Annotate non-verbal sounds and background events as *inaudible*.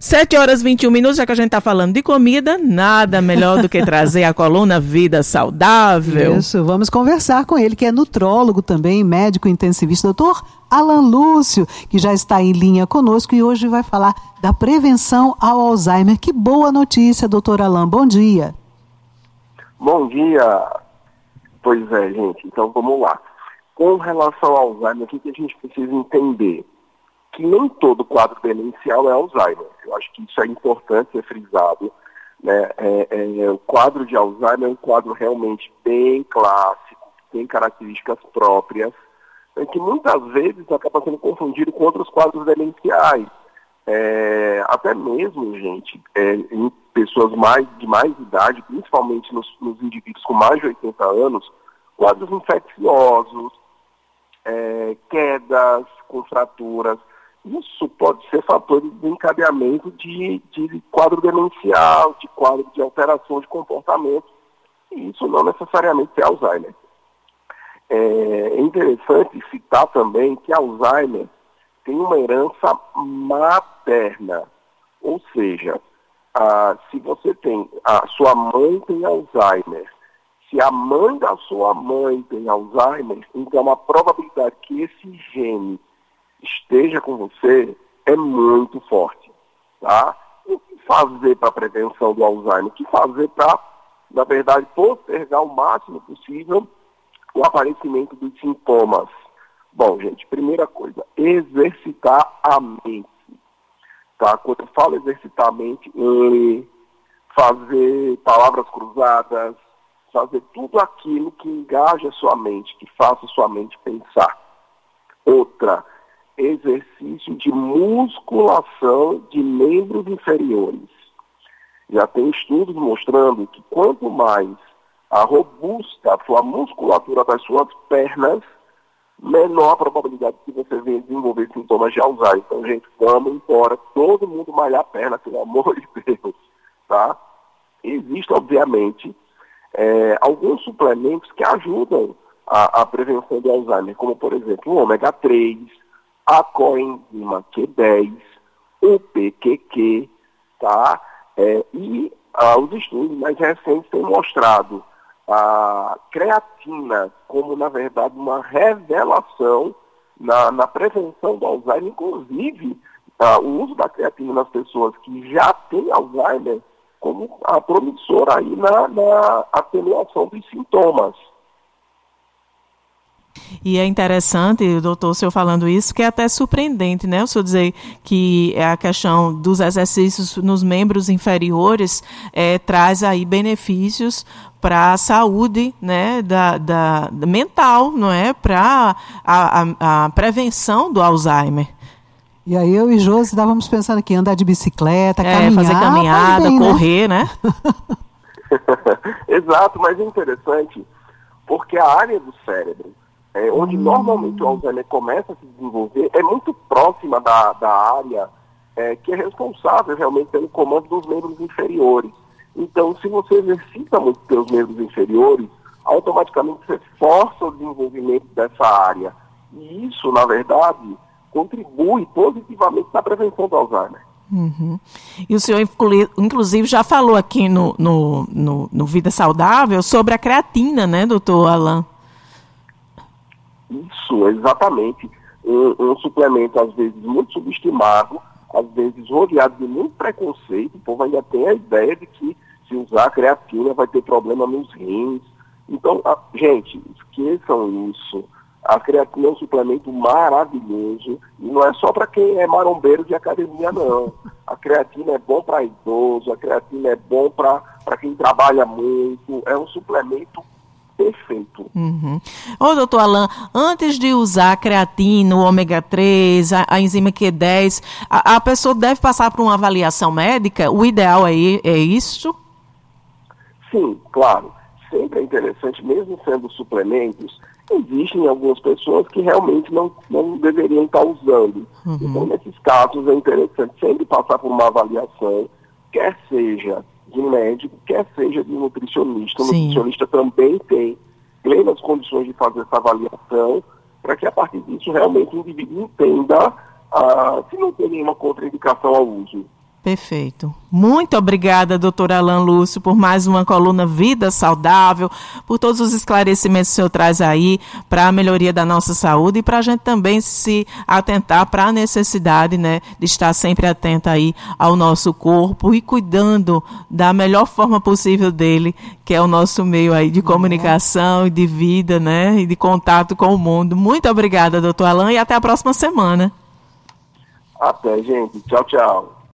7 horas 21 minutos, já que a gente está falando de comida, nada melhor do que trazer a coluna Vida Saudável. Isso, vamos conversar com ele, que é nutrólogo também, médico intensivista, doutor Alan Lúcio, que já está em linha conosco e hoje vai falar da prevenção ao Alzheimer. Que boa notícia, doutor Alan, bom dia. Bom dia. Pois é, gente, então vamos lá. Com relação ao Alzheimer, o que a gente precisa entender? Que nem todo quadro demencial é Alzheimer. Eu acho que isso é importante ser frisado. Né? É, é, o quadro de Alzheimer é um quadro realmente bem clássico, tem características próprias, né, que muitas vezes acaba sendo confundido com outros quadros demenciais. É, até mesmo, gente, é, em pessoas mais, de mais idade, principalmente nos, nos indivíduos com mais de 80 anos, quadros infecciosos, é, quedas com fraturas, isso pode ser fator de desencadeamento de, de quadro demencial, de quadro de alteração de comportamento, e isso não necessariamente é Alzheimer. É interessante citar também que Alzheimer tem uma herança materna, ou seja, se você tem, a sua mãe tem Alzheimer, se a mãe da sua mãe tem Alzheimer, então a probabilidade que esse gene esteja com você é muito forte. Tá? O que fazer para a prevenção do Alzheimer? O que fazer para, na verdade, postergar o máximo possível o aparecimento dos sintomas? Bom, gente, primeira coisa, exercitar a mente. Tá? Quando eu falo exercitar a mente, ler, fazer palavras cruzadas, fazer tudo aquilo que engaja a sua mente, que faça a sua mente pensar. Outra, exercício de musculação de membros inferiores. Já tem estudos mostrando que quanto mais a robusta a musculatura das suas pernas, menor a probabilidade que você venha desenvolver sintomas de Alzheimer. Então, gente, vamos embora, todo mundo malhar a perna, pelo amor de Deus, tá? Existe, obviamente, é, alguns suplementos que ajudam a, a prevenção do Alzheimer, como, por exemplo, o ômega 3, a coenzima Q10, o PQQ, tá? É, e ah, os estudos mais recentes têm mostrado a creatina como, na verdade, uma revelação na, na prevenção do Alzheimer, inclusive ah, o uso da creatina nas pessoas que já têm Alzheimer como a promissora aí na, na atenuação dos sintomas. E é interessante, doutor, o senhor falando isso, que é até surpreendente, né? O senhor dizer que a questão dos exercícios nos membros inferiores é, traz aí benefícios para a saúde né, da, da, da, mental, não é? Para a, a, a prevenção do Alzheimer. E aí eu e Josi estávamos pensando aqui, andar de bicicleta, é, caminhar. Fazer caminhada, bem, né? correr, né? né? *laughs* Exato, mas é interessante, porque a área do cérebro é, onde hum. normalmente o Alzheimer começa a se desenvolver, é muito próxima da, da área é, que é responsável realmente pelo comando dos membros inferiores. Então, se você exercita muito seus membros inferiores, automaticamente você força o desenvolvimento dessa área. E isso, na verdade, contribui positivamente na prevenção do Alzheimer. Uhum. E o senhor, inclusive, já falou aqui no, no, no, no Vida Saudável sobre a creatina, né, doutor Alain? Isso, exatamente. Um, um, suplemento, às vezes, muito subestimado, às vezes rodeado de muito preconceito. O povo ainda tem a ideia de que se usar creatina vai ter problema nos rins. Então, a, gente, esqueçam isso. A creatina é um suplemento maravilhoso e não é só para quem é marombeiro de academia, não. A creatina é bom para idoso, a creatina é bom para quem trabalha muito. É um suplemento perfeito. Uhum. Ô, doutor Alain, antes de usar a creatina, o ômega 3, a, a enzima Q10, a, a, pessoa deve passar por uma avaliação médica? O ideal é, é isso? Sim, claro. Sempre é interessante, mesmo sendo suplementos, existem algumas pessoas que realmente não, não deveriam estar usando. Uhum. Então, nesses casos, é interessante sempre passar por uma avaliação, quer seja de médico, quer seja de nutricionista. O Sim. nutricionista também tem plenas condições de fazer essa avaliação, para que a partir disso realmente o indivíduo entenda ah, se não tem nenhuma contraindicação ao uso. Perfeito. Muito obrigada, doutor Alan Lúcio, por mais uma coluna Vida Saudável, por todos os esclarecimentos que o senhor traz aí para a melhoria da nossa saúde e para a gente também se atentar para a necessidade né, de estar sempre atento aí ao nosso corpo e cuidando da melhor forma possível dele, que é o nosso meio aí de comunicação e de vida, né, e de contato com o mundo. Muito obrigada, doutor Alan, e até a próxima semana. Até, gente. Tchau, tchau.